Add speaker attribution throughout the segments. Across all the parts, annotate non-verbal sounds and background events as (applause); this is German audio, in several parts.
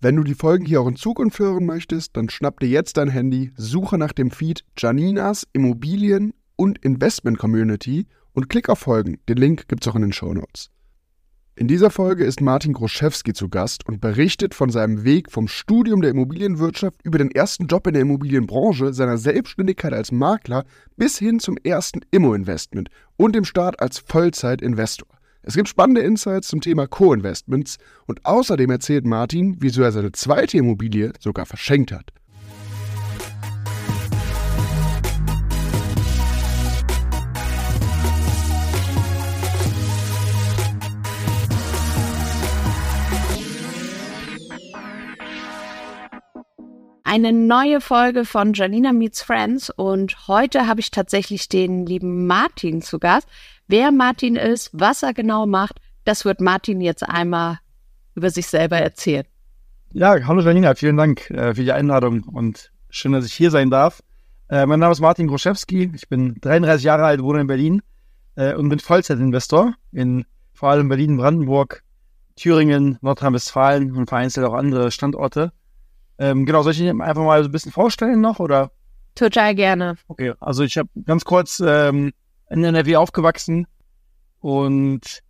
Speaker 1: Wenn du die Folgen hier auch in Zukunft hören möchtest, dann schnapp dir jetzt dein Handy, suche nach dem Feed Janinas Immobilien und Investment Community und klick auf Folgen. Den Link gibt's auch in den Show Notes. In dieser Folge ist Martin Groschewski zu Gast und berichtet von seinem Weg vom Studium der Immobilienwirtschaft über den ersten Job in der Immobilienbranche, seiner Selbstständigkeit als Makler bis hin zum ersten Immo-Investment und dem Start als Vollzeit-Investor. Es gibt spannende Insights zum Thema Co-Investments und außerdem erzählt Martin, wieso er seine zweite Immobilie sogar verschenkt hat.
Speaker 2: Eine neue Folge von Janina Meets Friends und heute habe ich tatsächlich den lieben Martin zu Gast. Wer Martin ist, was er genau macht, das wird Martin jetzt einmal über sich selber erzählen.
Speaker 3: Ja, hallo Janina, vielen Dank äh, für die Einladung und schön, dass ich hier sein darf. Äh, mein Name ist Martin Groschewski, ich bin 33 Jahre alt, wohne in Berlin äh, und bin Vollzeitinvestor in vor allem Berlin, Brandenburg, Thüringen, Nordrhein-Westfalen und vereinzelt auch andere Standorte. Ähm, genau, soll ich mich einfach mal so ein bisschen vorstellen noch oder?
Speaker 2: Total gerne.
Speaker 3: Okay, also ich habe ganz kurz ähm, in NRW aufgewachsen und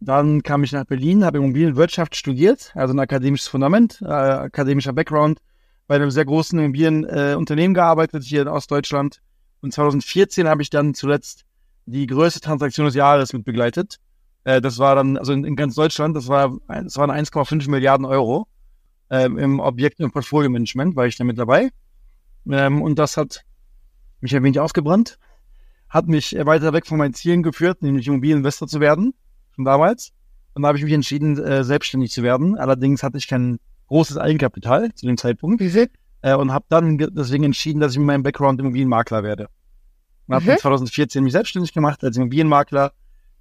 Speaker 3: dann kam ich nach Berlin, habe Immobilienwirtschaft studiert, also ein akademisches Fundament, äh, akademischer Background, bei einem sehr großen Immobilienunternehmen äh, gearbeitet hier in Ostdeutschland. Und 2014 habe ich dann zuletzt die größte Transaktion des Jahres mit begleitet. Äh, das war dann, also in, in, ganz Deutschland, das war, das waren 1,5 Milliarden Euro ähm, im Objekt- und Portfolio-Management, war ich da mit dabei. Ähm, und das hat mich ein wenig ausgebrannt hat mich weiter weg von meinen Zielen geführt, nämlich Immobilieninvestor zu werden, schon damals. Und da habe ich mich entschieden, äh, selbstständig zu werden. Allerdings hatte ich kein großes Eigenkapital zu dem Zeitpunkt. Äh, und habe dann deswegen entschieden, dass ich mit meinem Background Immobilienmakler werde. Und habe mhm. 2014 mich selbstständig gemacht als Immobilienmakler.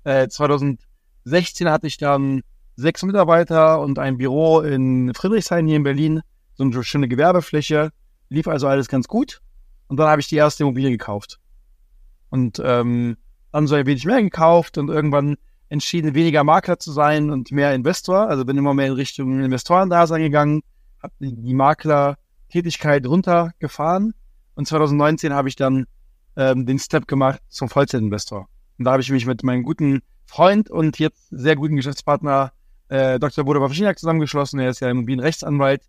Speaker 3: Äh, 2016 hatte ich dann sechs Mitarbeiter und ein Büro in Friedrichshain hier in Berlin. So eine schöne Gewerbefläche. Lief also alles ganz gut. Und dann habe ich die erste Immobilie gekauft. Und ähm, dann so ein wenig mehr gekauft und irgendwann entschieden, weniger Makler zu sein und mehr Investor. Also bin immer mehr in Richtung Investorendasein gegangen, habe die Makler-Tätigkeit runtergefahren und 2019 habe ich dann ähm, den Step gemacht zum Vollzeitinvestor. Und da habe ich mich mit meinem guten Freund und jetzt sehr guten Geschäftspartner äh, Dr. Bodo Wawrzyniak zusammengeschlossen. Er ist ja Immobilienrechtsanwalt.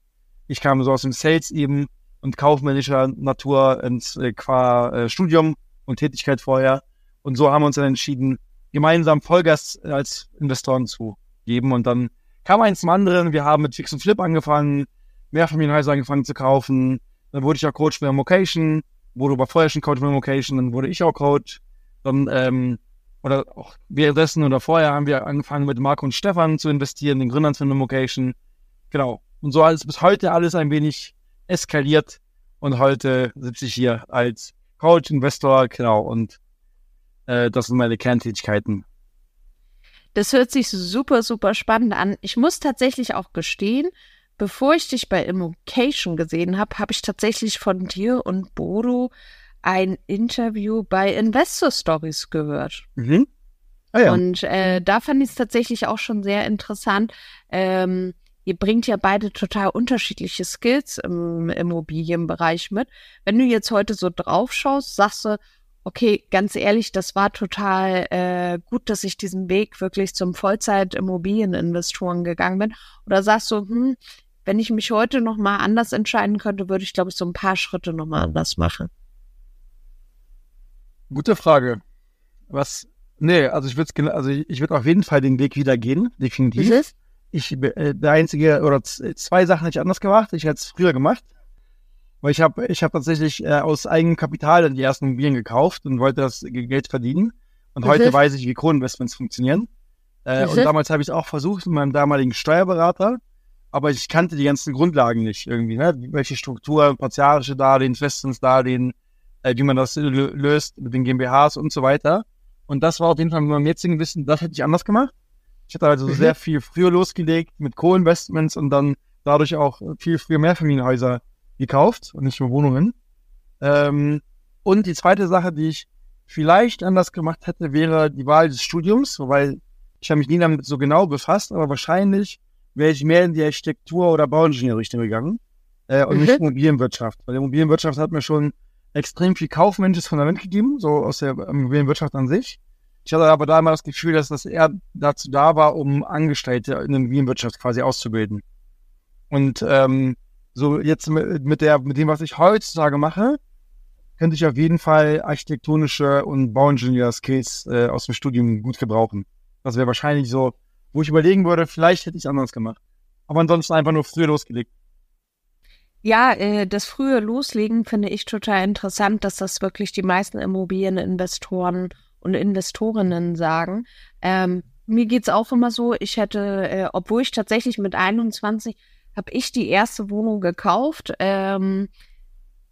Speaker 3: Ich kam so aus dem Sales eben und kaufmännischer Natur ins äh, qua äh, Studium und Tätigkeit vorher. Und so haben wir uns dann entschieden, gemeinsam Vollgas als Investoren zu geben. Und dann kam eins zum anderen. Wir haben mit Fix und Flip angefangen, Mehrfamilienhäuser angefangen zu kaufen. Dann wurde ich auch Coach für Location, wurde aber vorher schon Coach für Location, dann wurde ich auch Coach. Dann, ähm, oder auch währenddessen oder vorher haben wir angefangen mit Marco und Stefan zu investieren, den Gründern von Location. Genau. Und so alles bis heute alles ein wenig eskaliert. Und heute sitze ich hier als Coach, Investor, genau. Und äh, das sind meine Kerntätigkeiten.
Speaker 2: Das hört sich super, super spannend an. Ich muss tatsächlich auch gestehen, bevor ich dich bei Immocation gesehen habe, habe ich tatsächlich von dir und Bodo ein Interview bei Investor Stories gehört. Mhm. Ah, ja. Und äh, da fand ich es tatsächlich auch schon sehr interessant. Ähm, ihr bringt ja beide total unterschiedliche Skills im Immobilienbereich mit. Wenn du jetzt heute so drauf schaust, sagst du, okay, ganz ehrlich, das war total äh, gut, dass ich diesen Weg wirklich zum Vollzeit-Immobilieninvestoren gegangen bin. Oder sagst du, hm, wenn ich mich heute noch mal anders entscheiden könnte, würde ich, glaube ich, so ein paar Schritte noch mal anders machen.
Speaker 3: Gute Frage. Was? Nee, also ich würde also ich würde auf jeden Fall den Weg wieder gehen, definitiv. Mhm ich äh, der einzige oder zwei Sachen hätte ich anders gemacht. Ich hätte es früher gemacht. Weil ich habe ich hab tatsächlich äh, aus eigenem Kapital dann die ersten Immobilien gekauft und wollte das Geld verdienen. Und mhm. heute weiß ich, wie Co-Investments funktionieren. Äh, mhm. Und damals habe ich es auch versucht mit meinem damaligen Steuerberater. Aber ich kannte die ganzen Grundlagen nicht irgendwie. Ne? Welche Struktur, partiarische Darlehen, Festzinsdarlehen, äh, wie man das löst mit den GmbHs und so weiter. Und das war auf jeden Fall mit meinem jetzigen Wissen, das hätte ich anders gemacht. Ich hatte also mhm. sehr viel früher losgelegt mit Co-Investments und dann dadurch auch viel früher Mehrfamilienhäuser gekauft und nicht nur Wohnungen. Ähm, und die zweite Sache, die ich vielleicht anders gemacht hätte, wäre die Wahl des Studiums, wobei ich habe mich nie damit so genau befasst, aber wahrscheinlich wäre ich mehr in die Architektur- oder Bauingenieurrichtung gegangen äh, und
Speaker 2: Mhm.
Speaker 3: nicht Immobilienwirtschaft. Weil die Immobilienwirtschaft hat mir schon extrem viel kaufmännisches Fundament gegeben, so aus der Immobilienwirtschaft an sich. Ich hatte aber da immer das Gefühl, dass das eher dazu da war, um Angestellte in der Immobilienwirtschaft quasi auszubilden. Und ähm, so jetzt mit, der, mit dem, was ich heutzutage mache, könnte ich auf jeden Fall architektonische und Bauingenieur-Skills äh, aus dem Studium gut gebrauchen. Das wäre wahrscheinlich so, wo ich überlegen würde, vielleicht hätte ich es anders gemacht. Aber ansonsten einfach nur früher losgelegt.
Speaker 2: Ja, äh, das frühe Loslegen finde ich total interessant, dass das wirklich die meisten Immobilieninvestoren und Investorinnen sagen. Ähm, mir geht's auch immer so, ich hätte, äh, obwohl ich tatsächlich mit 21 habe ich die erste Wohnung gekauft, ähm,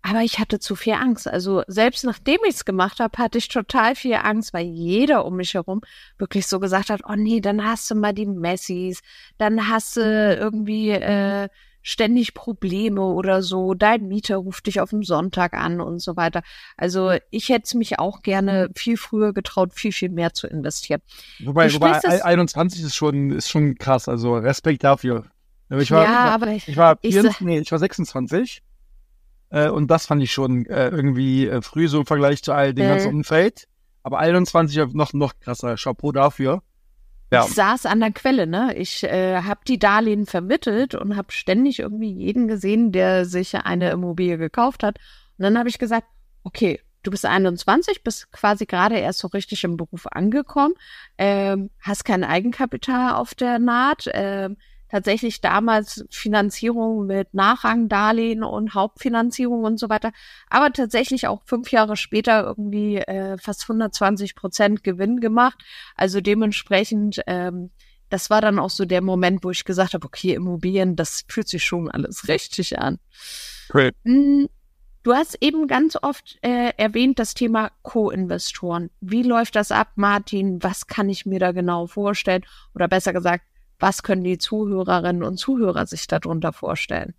Speaker 2: aber ich hatte zu viel Angst. Also selbst nachdem ich es gemacht habe, hatte ich total viel Angst, weil jeder um mich herum wirklich so gesagt hat, oh nee, dann hast du mal die Messis, dann hast du irgendwie äh, ständig Probleme oder so, dein Mieter ruft dich auf dem Sonntag an und so weiter. Also ich hätte mich auch gerne viel früher getraut, viel, viel mehr zu investieren.
Speaker 3: Wobei, wobei
Speaker 2: sprichst es-
Speaker 3: 21 ist schon, ist schon krass, also Respekt dafür. Ich war,
Speaker 2: ja,
Speaker 3: ich war,
Speaker 2: aber ich,
Speaker 3: ich war,
Speaker 2: ich
Speaker 3: 24, nee, ich war 26 äh, und das fand ich schon äh, irgendwie äh, früh so im Vergleich zu all dem
Speaker 2: Mhm.
Speaker 3: ganzen Umfeld. Aber 21 noch, noch krasser. Chapeau dafür. Ja.
Speaker 2: Ich saß an der Quelle, ne? Ich äh, habe die Darlehen vermittelt und habe ständig irgendwie jeden gesehen, der sich eine Immobilie gekauft hat. Und dann habe ich gesagt, okay, du bist 21, bist quasi gerade erst so richtig im Beruf angekommen, ähm, hast kein Eigenkapital auf der Naht, ähm, tatsächlich damals Finanzierung mit Nachrangdarlehen und Hauptfinanzierung und so weiter, aber tatsächlich auch fünf Jahre später irgendwie äh, fast 120 Prozent Gewinn gemacht. Also dementsprechend, ähm, das war dann auch so der Moment, wo ich gesagt habe, okay, Immobilien, das fühlt sich schon alles (laughs) richtig an.
Speaker 3: Cool.
Speaker 2: Mm, Du hast eben ganz oft äh, erwähnt das Thema Co-Investoren. Wie läuft das ab, Martin? Was kann ich mir da genau vorstellen? Oder besser gesagt, was können die Zuhörerinnen und Zuhörer sich darunter vorstellen?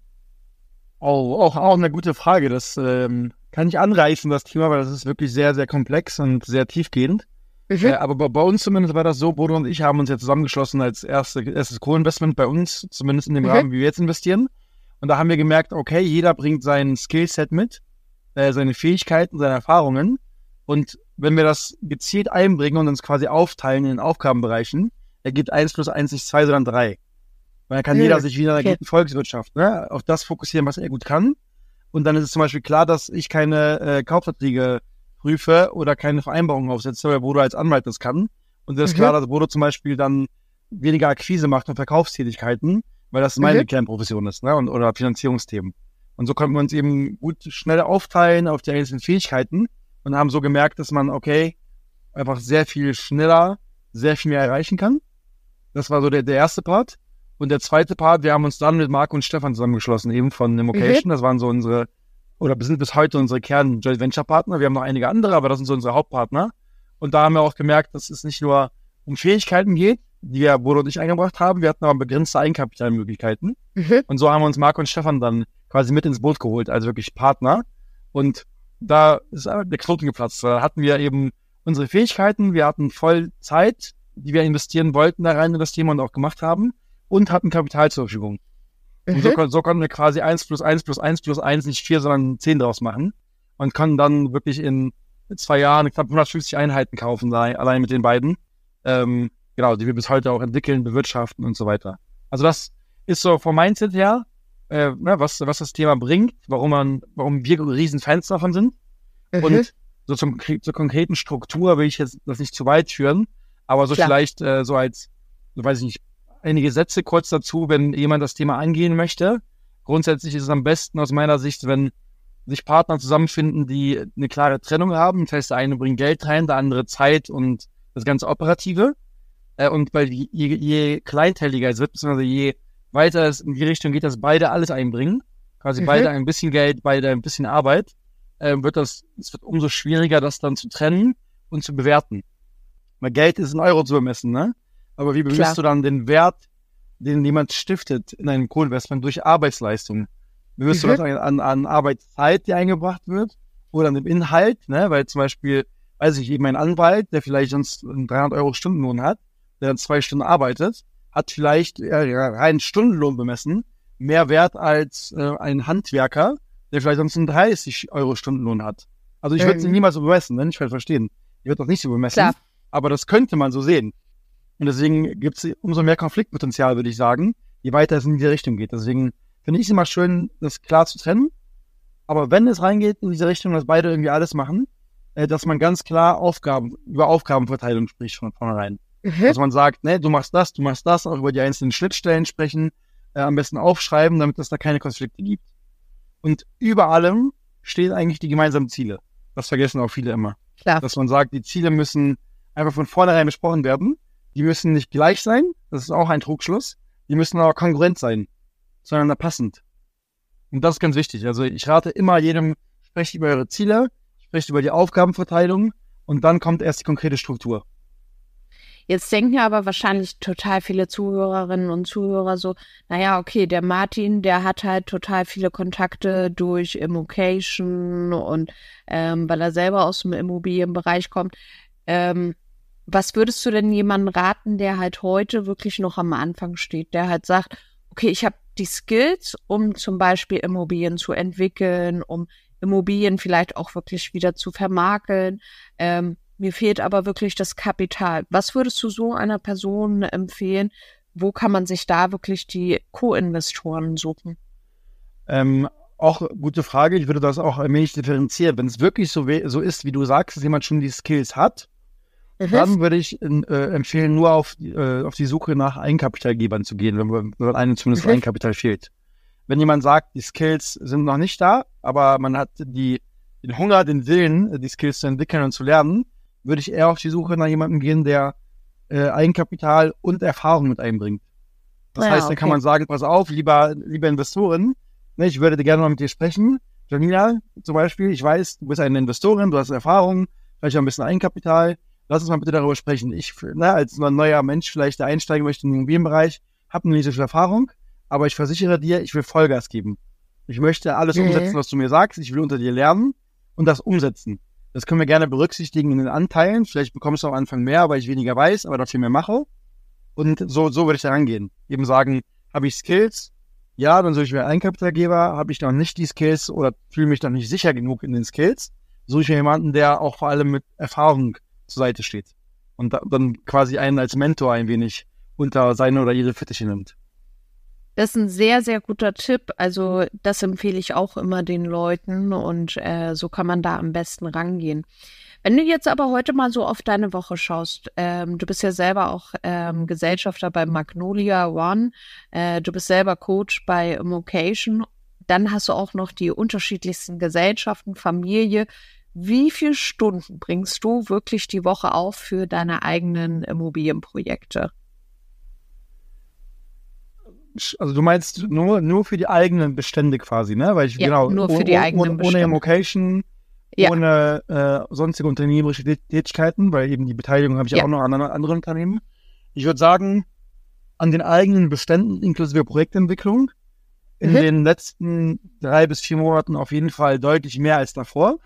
Speaker 3: Oh, auch, auch eine gute Frage. Das ähm, kann ich anreißen, das Thema, weil das ist wirklich sehr, sehr komplex und sehr tiefgehend. Äh, aber bei, bei uns zumindest war das so, Bodo und ich haben uns ja zusammengeschlossen als erste, erstes Co-Investment bei uns, zumindest in dem
Speaker 2: Mhm.
Speaker 3: Rahmen, wie wir jetzt investieren. Und da haben wir gemerkt, okay, jeder bringt sein Skillset mit, äh, seine Fähigkeiten, seine Erfahrungen. Und wenn wir das gezielt einbringen und uns quasi aufteilen in den Aufgabenbereichen, ergibt eins plus eins nicht zwei, sondern drei. Weil dann kann
Speaker 2: Mhm,
Speaker 3: jeder sich wieder in einer
Speaker 2: okay.
Speaker 3: guten Volkswirtschaft ne, auf das fokussieren, was er gut kann. Und dann ist es zum Beispiel klar, dass ich keine äh, Kaufverträge prüfe oder keine Vereinbarungen aufsetze, weil Bodo als Anwalt das kann. Und es ist
Speaker 2: Mhm.
Speaker 3: klar, dass Bodo zum Beispiel dann weniger Akquise macht und Verkaufstätigkeiten, weil das meine
Speaker 2: Mhm.
Speaker 3: Kernprofession ist, ne? Und, oder Finanzierungsthemen. Und so konnten wir uns eben gut schnell aufteilen auf die einzelnen Fähigkeiten und haben so gemerkt, dass man, okay, einfach sehr viel schneller, sehr viel mehr erreichen kann. Das war so der, der erste Part. Und der zweite Part, wir haben uns dann mit Marco und Stefan zusammengeschlossen, eben von Immocation. Das waren so unsere, oder sind bis heute unsere Kern Joint Venture Partner. Wir haben noch einige andere, aber das sind so unsere Hauptpartner. Und da haben wir auch gemerkt, dass es nicht nur um Fähigkeiten geht, die wir Bodo und ich eingebracht haben. Wir hatten aber begrenzte Eigenkapitalmöglichkeiten.
Speaker 2: Mhm.
Speaker 3: Und so haben wir uns Marco und Stefan dann quasi mit ins Boot geholt, also wirklich Partner. Und da ist der Knoten geplatzt. Da hatten wir eben unsere Fähigkeiten, wir hatten voll Zeit, die wir investieren wollten da rein in das Thema und auch gemacht haben und hatten Kapital zur Verfügung. Und so,
Speaker 2: Mhm.
Speaker 3: kon so konnten wir quasi eins plus eins plus eins plus eins nicht vier, sondern zehn draus machen und konnten dann wirklich in zwei Jahren knapp 150 Einheiten kaufen, allein mit den beiden. Ähm, genau, die wir bis heute auch entwickeln, bewirtschaften und so weiter. Also das ist so vom Mindset her, äh, was, was das Thema bringt, warum man, warum wir riesen Fans davon sind.
Speaker 2: Mhm.
Speaker 3: Und so zum, zur konkreten Struktur will ich jetzt das nicht zu weit führen, aber so
Speaker 2: Klar.
Speaker 3: vielleicht äh, so als, so weiß ich nicht, einige Sätze kurz dazu, wenn jemand das Thema angehen möchte. Grundsätzlich ist es am besten aus meiner Sicht, wenn sich Partner zusammenfinden, die eine klare Trennung haben. Das heißt, der eine bringt Geld rein, der andere Zeit und das ganze Operative. Äh, und weil je, je, je kleinteiliger es wird, beziehungsweise je weiter es in die Richtung geht, dass beide alles einbringen, quasi
Speaker 2: Mhm.
Speaker 3: beide ein bisschen Geld, beide ein bisschen Arbeit, äh, wird das, es wird umso schwieriger, das dann zu trennen und zu bewerten. Weil Geld ist in Euro zu bemessen, ne? Aber wie bemisst
Speaker 2: Klar.
Speaker 3: du dann den Wert, den jemand stiftet in einem Co-Investment durch Arbeitsleistung? Bemisst
Speaker 2: Mhm.
Speaker 3: du das an, an Arbeitszeit, die eingebracht wird? Oder an dem Inhalt, ne? Weil zum Beispiel, weiß ich, eben ein Anwalt, der vielleicht sonst einen 300 Euro Stundenlohn hat, der dann zwei Stunden arbeitet, hat vielleicht äh, rein Stundenlohn bemessen mehr Wert als äh, ein Handwerker, der vielleicht sonst einen 30 Euro Stundenlohn hat. Also ich würde sie
Speaker 2: Mhm.
Speaker 3: niemals so bemessen, ne? ich werde verstehen. Ich würde das nicht so bemessen,
Speaker 2: Klar.
Speaker 3: Aber das könnte man so sehen. Und deswegen gibt es umso mehr Konfliktpotenzial, würde ich sagen, je weiter es in diese Richtung geht. Deswegen finde ich es immer schön, das klar zu trennen. Aber wenn es reingeht in diese Richtung, dass beide irgendwie alles machen, äh, dass man ganz klar Aufgaben, über Aufgabenverteilung spricht von vornherein.
Speaker 2: Mhm.
Speaker 3: Dass man sagt, ne, du machst das, du machst das, auch über die einzelnen Schnittstellen sprechen, äh, am besten aufschreiben, damit es da keine Konflikte gibt. Und über allem stehen eigentlich die gemeinsamen Ziele. Das vergessen auch viele immer.
Speaker 2: Klar.
Speaker 3: Dass man sagt, die Ziele müssen einfach von vornherein besprochen werden. Die müssen nicht gleich sein, das ist auch ein Trugschluss. Die müssen aber kongruent sein, zueinander passend. Und das ist ganz wichtig. Also ich rate immer jedem, sprecht über eure Ziele, sprecht über die Aufgabenverteilung und dann kommt erst die konkrete Struktur.
Speaker 2: Jetzt denken aber wahrscheinlich total viele Zuhörerinnen und Zuhörer so, naja, okay, der Martin, der hat halt total viele Kontakte durch Immocation und ähm, weil er selber aus dem Immobilienbereich kommt. Ähm, was würdest du denn jemandem raten, der halt heute wirklich noch am Anfang steht, der halt sagt, okay, ich habe die Skills, um zum Beispiel Immobilien zu entwickeln, um Immobilien vielleicht auch wirklich wieder zu vermakeln. Ähm, mir fehlt aber wirklich das Kapital. Was würdest du so einer Person empfehlen? Wo kann man sich da wirklich die Co-Investoren suchen?
Speaker 3: Ähm, auch gute Frage. Ich würde das auch ein wenig differenzieren. Wenn es wirklich so, so ist, wie du sagst, dass jemand schon die Skills hat, dann würde ich äh, empfehlen, nur auf, die- äh, auf die Suche nach Eigenkapitalgebern zu gehen, wenn, wenn einem zumindest
Speaker 2: Mhm.
Speaker 3: Eigenkapital fehlt. Wenn jemand sagt, die Skills sind noch nicht da, aber man hat die, den Hunger, den Willen, die Skills zu entwickeln und zu lernen, würde ich eher auf die Suche nach jemandem gehen, der äh, Eigenkapital und Erfahrung mit einbringt. Das
Speaker 2: Ja,
Speaker 3: heißt, dann kann
Speaker 2: okay.
Speaker 3: man sagen, pass auf, lieber, lieber Investorin, ne, ich würde gerne mal mit dir sprechen. Janina, zum Beispiel, ich weiß, du bist eine Investorin, du hast Erfahrung, vielleicht auch ein bisschen Eigenkapital. Lass uns mal bitte darüber sprechen. Ich, ne, als neuer Mensch vielleicht, der einsteigen möchte in den Immobilienbereich, habe noch nicht so viel Erfahrung, aber ich versichere dir, ich will Vollgas geben. Ich möchte alles
Speaker 2: Mhm.
Speaker 3: umsetzen, was du mir sagst. Ich will unter dir lernen und das umsetzen. Das können wir gerne berücksichtigen in den Anteilen. Vielleicht bekommst du am Anfang mehr, weil ich weniger weiß, aber dafür mehr mache. Und so, so würde ich da rangehen. Eben sagen, habe ich Skills? Ja, dann suche ich mir einen Eigenkapitalgeber. Habe ich noch nicht die Skills oder fühle mich noch nicht sicher genug in den Skills, suche ich mir jemanden, der auch vor allem mit Erfahrung zur Seite steht. Und da, dann quasi einen als Mentor ein wenig unter seine oder ihre Fittiche nimmt.
Speaker 2: Das ist ein sehr, sehr guter Tipp. Also das empfehle ich auch immer den Leuten und äh, so kann man da am besten rangehen. Wenn du jetzt aber heute mal so auf deine Woche schaust, ähm, du bist ja selber auch ähm, Gesellschafter bei Magnolia One, äh, du bist selber Coach bei Immocation, dann hast du auch noch die unterschiedlichsten Gesellschaften, Familie. Wie viele Stunden bringst du wirklich die Woche auf für deine eigenen Immobilienprojekte?
Speaker 3: Also du meinst nur, nur für die eigenen Bestände quasi, ne? Weil ich
Speaker 2: Ja,
Speaker 3: genau
Speaker 2: nur für die eigenen
Speaker 3: ohne, ohne
Speaker 2: Bestände.
Speaker 3: Immocation,
Speaker 2: Ja.
Speaker 3: ohne äh, sonstige unternehmerische Tät- Tätigkeiten, weil eben die Beteiligung habe ich
Speaker 2: Ja.
Speaker 3: auch noch an anderen anderen Unternehmen. Ich würde sagen, an den eigenen Beständen inklusive Projektentwicklung in
Speaker 2: Mhm.
Speaker 3: den letzten drei bis vier Monaten auf jeden Fall deutlich mehr als davor,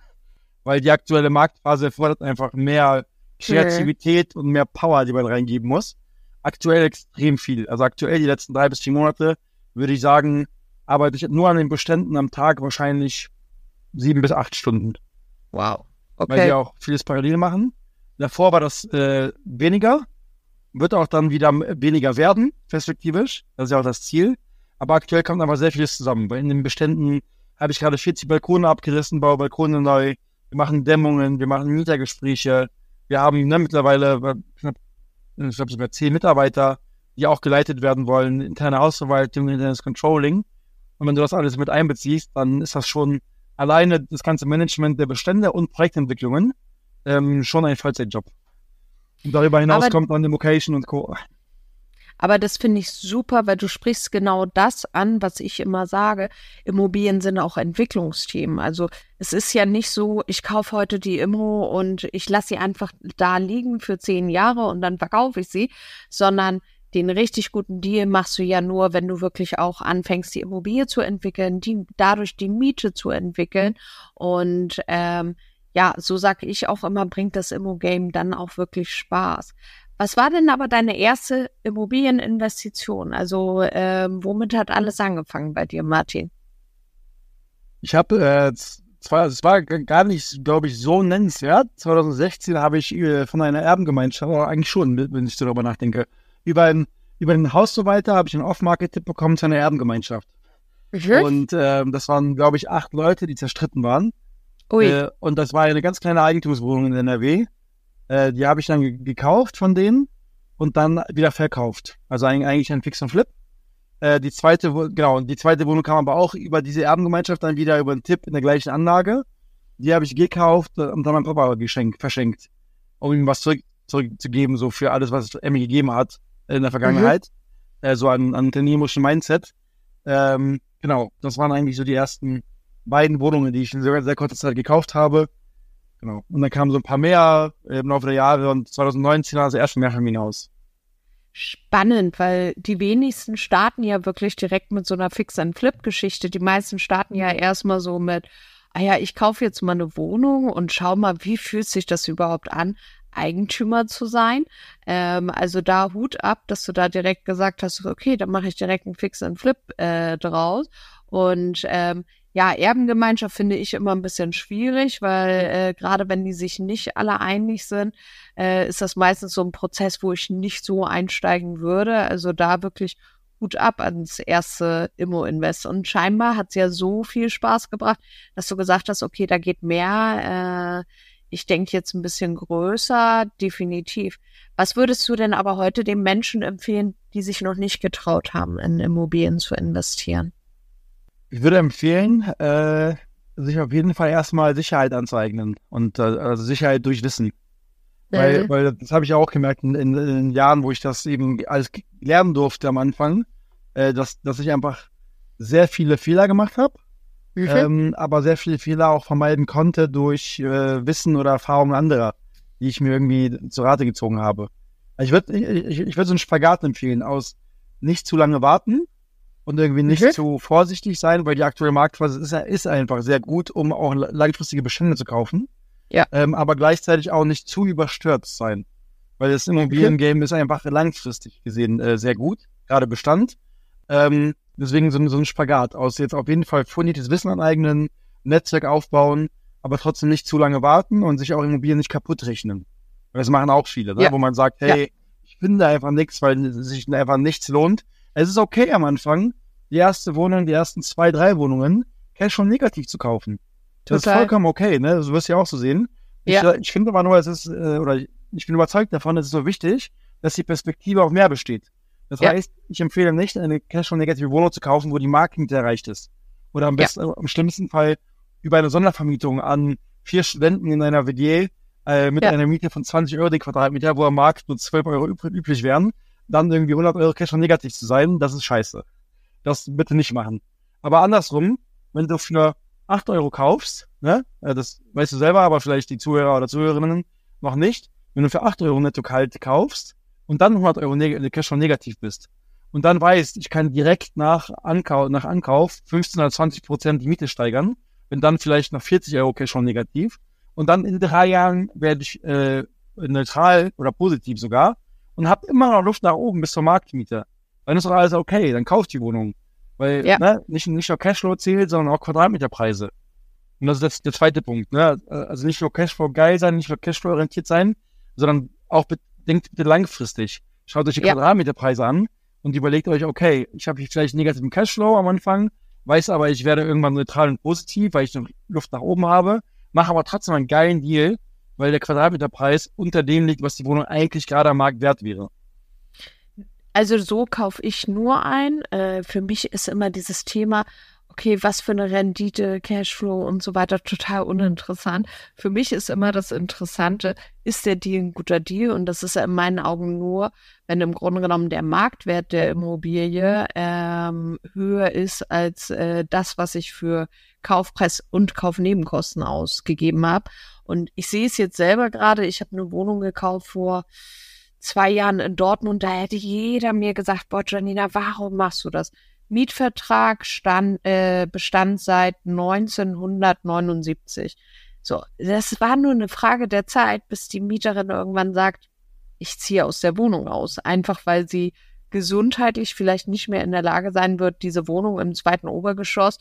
Speaker 3: weil die aktuelle Marktphase erfordert einfach mehr Kreativität und mehr Power, die man reingeben muss. Aktuell extrem viel. Also aktuell die letzten drei bis vier Monate würde ich sagen, arbeite ich nur an den Beständen am Tag wahrscheinlich sieben bis acht Stunden,
Speaker 2: Wow.
Speaker 3: weil wir auch vieles parallel machen. Davor war das äh, weniger, wird auch dann wieder weniger werden, perspektivisch. Das ist ja auch das Ziel. Aber aktuell kommt aber sehr vieles zusammen, weil in den Beständen habe ich gerade 40 Balkone abgerissen, baue Balkone neu, wir machen Dämmungen, wir machen Mietergespräche, wir haben ne, mittlerweile äh, knapp, ich glaube sogar zehn Mitarbeiter, die auch geleitet werden wollen, interne Hausverwaltung, internes Controlling. Und wenn du das alles mit einbeziehst, dann ist das schon alleine das ganze Management der Bestände und Projektentwicklungen ähm, schon ein Vollzeitjob. Und darüber hinaus
Speaker 2: Aber-
Speaker 3: kommt dann Democation und Co.
Speaker 2: Aber das finde ich super, weil du sprichst genau das an, was ich immer sage. Immobilien sind auch Entwicklungsthemen. Also es ist ja nicht so, ich kaufe heute die Immo und ich lasse sie einfach da liegen für zehn Jahre und dann verkaufe ich sie, sondern den richtig guten Deal machst du ja nur, wenn du wirklich auch anfängst, die Immobilie zu entwickeln, die, dadurch die Miete zu entwickeln. Und ähm, ja, so sage ich auch immer, bringt das Immo-Game dann auch wirklich Spaß. Was war denn aber deine erste Immobilieninvestition? Also ähm, womit hat alles angefangen bei dir, Martin?
Speaker 3: Ich habe äh, zwar, es war gar nicht, glaube ich, so nennenswert. 2016 habe ich äh, von einer Erbengemeinschaft, aber eigentlich schon, wenn ich darüber nachdenke, über einen, über einen Hausverwalter habe ich einen Off-Market-Tipp bekommen zu einer Erbengemeinschaft. Mhm. Und äh, das waren, glaube ich, acht Leute, die zerstritten waren. Ui. Äh, und das war eine ganz kleine Eigentumswohnung in NRW. Äh, die habe ich dann gekauft von denen und dann wieder verkauft. Also eigentlich ein Fix und Flip. Äh, die zweite, genau, die zweite Wohnung kam aber auch über diese Erbengemeinschaft dann wieder über einen Tipp in der gleichen Anlage. Die habe ich gekauft äh, und dann meinem Papa geschenkt, verschenkt, um ihm was zurück, zurückzugeben, so für alles, was Emmy gegeben hat in der Vergangenheit. Mhm. Äh, so an, an unternehmerischen Mindset. Ähm, genau, das waren eigentlich so die ersten beiden Wohnungen, die ich in sehr, sehr kurzer Zeit gekauft habe. Genau. Und dann kamen so ein paar mehr im Laufe der Jahre und 2019 war das erste Mehrfamilienhaus.
Speaker 2: Spannend, weil die wenigsten starten ja wirklich direkt mit so einer Fix-and-Flip-Geschichte. Die meisten starten ja erstmal so mit, ah ja, ich kaufe jetzt mal eine Wohnung und schau mal, wie fühlt sich das überhaupt an, Eigentümer zu sein. Ähm, also da Hut ab, dass du da direkt gesagt hast, okay, dann mache ich direkt einen Fix-and-Flip äh, draus. Und ähm, ja, Erbengemeinschaft finde ich immer ein bisschen schwierig, weil äh, gerade wenn die sich nicht alle einig sind, äh, ist das meistens so ein Prozess, wo ich nicht so einsteigen würde. Also da wirklich gut ab ans erste Immo-Invest. Und scheinbar hat es ja so viel Spaß gebracht, dass du gesagt hast, okay, da geht mehr. Äh, ich denke jetzt ein bisschen größer, definitiv. Was würdest du denn aber heute den Menschen empfehlen, die sich noch nicht getraut haben, in Immobilien zu investieren?
Speaker 3: Ich würde empfehlen, äh, sich auf jeden Fall erstmal Sicherheit anzueignen und äh, also Sicherheit durch Wissen. Weil, weil das habe ich auch gemerkt in, in, in, den Jahren, wo ich das eben alles lernen durfte am Anfang, äh, dass, dass ich einfach sehr viele Fehler gemacht habe, mhm. ähm, aber sehr viele Fehler auch vermeiden konnte durch äh, Wissen oder Erfahrungen anderer, die ich mir irgendwie zu Rate gezogen habe. Also ich würde ich, ich würd so einen Spagat empfehlen aus nicht zu lange warten, und irgendwie nicht mhm. zu vorsichtig sein, weil die aktuelle Marktphase ist, ist einfach sehr gut, um auch langfristige Bestände zu kaufen. Ja. Ähm, aber gleichzeitig auch nicht zu überstürzt sein. Weil das Immobiliengame mhm. ist einfach langfristig gesehen äh, sehr gut, gerade Bestand. Ähm, deswegen so, so ein Spagat aus jetzt auf jeden Fall fundiertes Wissen aneignen, Netzwerk aufbauen, aber trotzdem nicht zu lange warten und sich auch Immobilien nicht kaputt rechnen. Weil das machen auch viele, ne? ja. wo man sagt, hey, ja. ich finde einfach nichts, weil sich einfach nichts lohnt es ist okay am Anfang, die erste Wohnung, die ersten zwei, drei Wohnungen Cash schon negativ zu kaufen. Total. Das ist vollkommen okay, ne? Das wirst du ja auch so sehen. Ja. Ich, ich finde aber nur, es ist, äh, oder ich bin überzeugt davon, es ist so wichtig, dass die Perspektive auf mehr besteht. Das ja. heißt, ich empfehle nicht, eine Cash schon negative Wohnung zu kaufen, wo die Marke nicht erreicht ist. Oder am besten, ja. am schlimmsten Fall über eine Sondervermietung an vier Studenten in einer WG äh, mit ja. einer Miete von 20 Euro die Quadratmeter, wo am Markt nur 12 Euro üblich wären dann irgendwie 100 Euro Cash negativ zu sein, das ist scheiße. Das bitte nicht machen. Aber andersrum, wenn du für 8 Euro kaufst, ne, äh, das weißt du selber, aber vielleicht die Zuhörer oder Zuhörerinnen noch nicht, wenn du für 8 Euro netto kalt kaufst und dann 100 Euro neg Cash negativ bist und dann weißt, ich kann direkt nach Ankauf, nach Ankauf 15 oder 20 Prozent die Miete steigern, wenn dann vielleicht nach 40 Euro Cash negativ und dann in drei Jahren werde ich äh, neutral oder positiv sogar und habt immer noch Luft nach oben bis zur Marktmiete, dann ist doch alles okay, dann kauft die Wohnung. Weil ja. ne, nicht, nicht nur Cashflow zählt, sondern auch Quadratmeterpreise. Und das ist jetzt der zweite Punkt. Ne? Also nicht nur Cashflow geil sein, nicht nur Cashflow orientiert sein, sondern auch denkt bitte langfristig. Schaut euch die ja. Quadratmeterpreise an und überlegt euch, okay, ich habe vielleicht negativen Cashflow am Anfang, weiß aber, ich werde irgendwann neutral und positiv, weil ich noch Luft nach oben habe, mache aber trotzdem einen geilen Deal weil der Quadratmeterpreis unter dem liegt, was die Wohnung eigentlich gerade am Markt wert wäre.
Speaker 2: Also so kaufe ich nur ein. Äh, für mich ist immer dieses Thema, okay, was für eine Rendite, Cashflow und so weiter total uninteressant. Für mich ist immer das Interessante, ist der Deal ein guter Deal? Und das ist ja in meinen Augen nur, wenn im Grunde genommen der Marktwert der Immobilie ähm, höher ist als äh, das, was ich für Kaufpreis und Kaufnebenkosten ausgegeben habe. Und ich sehe es jetzt selber gerade, ich habe eine Wohnung gekauft vor zwei Jahren in Dortmund, da hätte jeder mir gesagt, boah, Janina, warum machst du das? Mietvertrag stand, äh, bestand seit 1979. So, das war nur eine Frage der Zeit, bis die Mieterin irgendwann sagt, ich ziehe aus der Wohnung aus, einfach weil sie gesundheitlich vielleicht nicht mehr in der Lage sein wird, diese Wohnung im zweiten Obergeschoss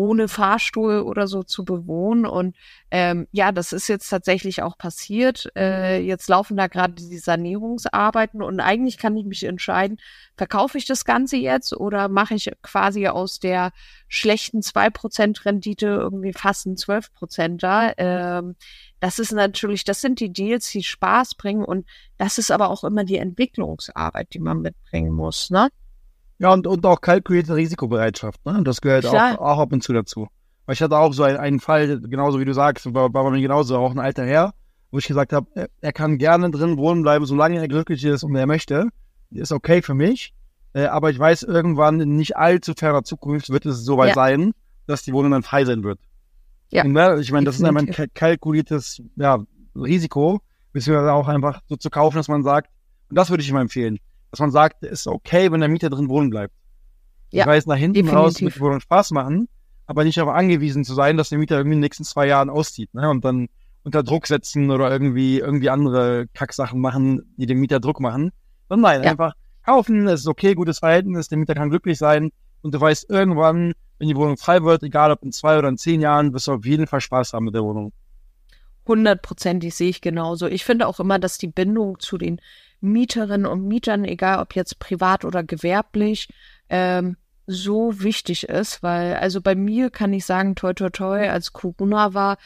Speaker 2: ohne Fahrstuhl oder so zu bewohnen. Und ähm, ja, das ist jetzt tatsächlich auch passiert. Äh, jetzt laufen da gerade die Sanierungsarbeiten und eigentlich kann ich mich entscheiden, verkaufe ich das Ganze jetzt oder mache ich quasi aus der schlechten 2% Rendite irgendwie fast ein 12% da. Ähm, das ist natürlich, das sind die Deals, die Spaß bringen und das ist aber auch immer die Entwicklungsarbeit, die man mitbringen muss, ne?
Speaker 3: Ja, und, und auch kalkulierte Risikobereitschaft. Ne? Das gehört auch, auch ab und zu dazu. Weil ich hatte auch so einen, einen Fall, genauso wie du sagst, war, war bei mir genauso, auch ein alter Herr, wo ich gesagt habe, er, er, kann gerne drin wohnen bleiben, solange er glücklich ist und er möchte. Ist okay für mich. Äh, aber ich weiß, irgendwann in nicht allzu ferner Zukunft wird es soweit ja. sein, dass die Wohnung dann frei sein wird. Ja. Und, ne, ich meine, das ist einfach ein kalkuliertes ja, Risiko, beziehungsweise auch einfach so zu kaufen, dass man sagt, und das würde ich immer empfehlen dass man sagt, es ist okay, wenn der Mieter drin wohnen bleibt. Ja, ich weiß, nach hinten definitiv. raus wird die Wohnung Spaß machen, aber nicht darauf angewiesen zu sein, dass der Mieter irgendwie in den nächsten zwei Jahren auszieht, ne? Und dann unter Druck setzen oder irgendwie, irgendwie andere Kacksachen machen, die dem Mieter Druck machen. Sondern nein, ja. einfach kaufen, es ist okay, gutes Verhältnis, der Mieter kann glücklich sein und du weißt irgendwann, wenn die Wohnung frei wird, egal ob in zwei oder in zehn Jahren, wirst du auf jeden Fall Spaß haben mit der Wohnung.
Speaker 2: Hundertprozentig sehe ich genauso. Ich finde auch immer, dass die Bindung zu den Mieterinnen und Mietern, egal ob jetzt privat oder gewerblich, ähm, so wichtig ist, weil also bei mir kann ich sagen, toi toi toi, als Corona war,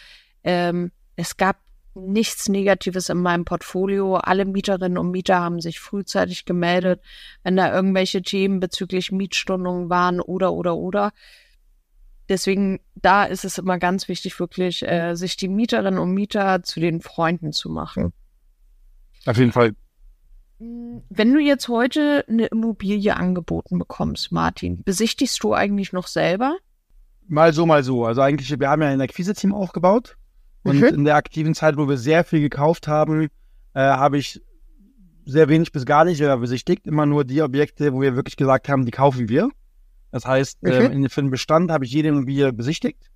Speaker 2: ähm, es gab nichts Negatives in meinem Portfolio. Alle Mieterinnen und Mieter haben sich frühzeitig gemeldet, wenn da irgendwelche Themen bezüglich Mietstundungen waren oder oder oder. Deswegen, da ist es immer ganz wichtig, wirklich äh, sich die Mieterinnen und Mieter zu den Freunden zu machen.
Speaker 3: Auf jeden Fall.
Speaker 2: Wenn du jetzt heute eine Immobilie angeboten bekommst, Martin, besichtigst du eigentlich noch selber?
Speaker 3: Mal so, mal so. Also eigentlich, wir haben ja ein Akquise-Team aufgebaut. Und mhm. in der aktiven Zeit, wo wir sehr viel gekauft haben, äh, habe ich sehr wenig bis gar nicht besichtigt. Immer nur die Objekte, wo wir wirklich gesagt haben, die kaufen wir. Das heißt, okay. äh, in, für den Bestand habe ich jede Immobilie besichtigt.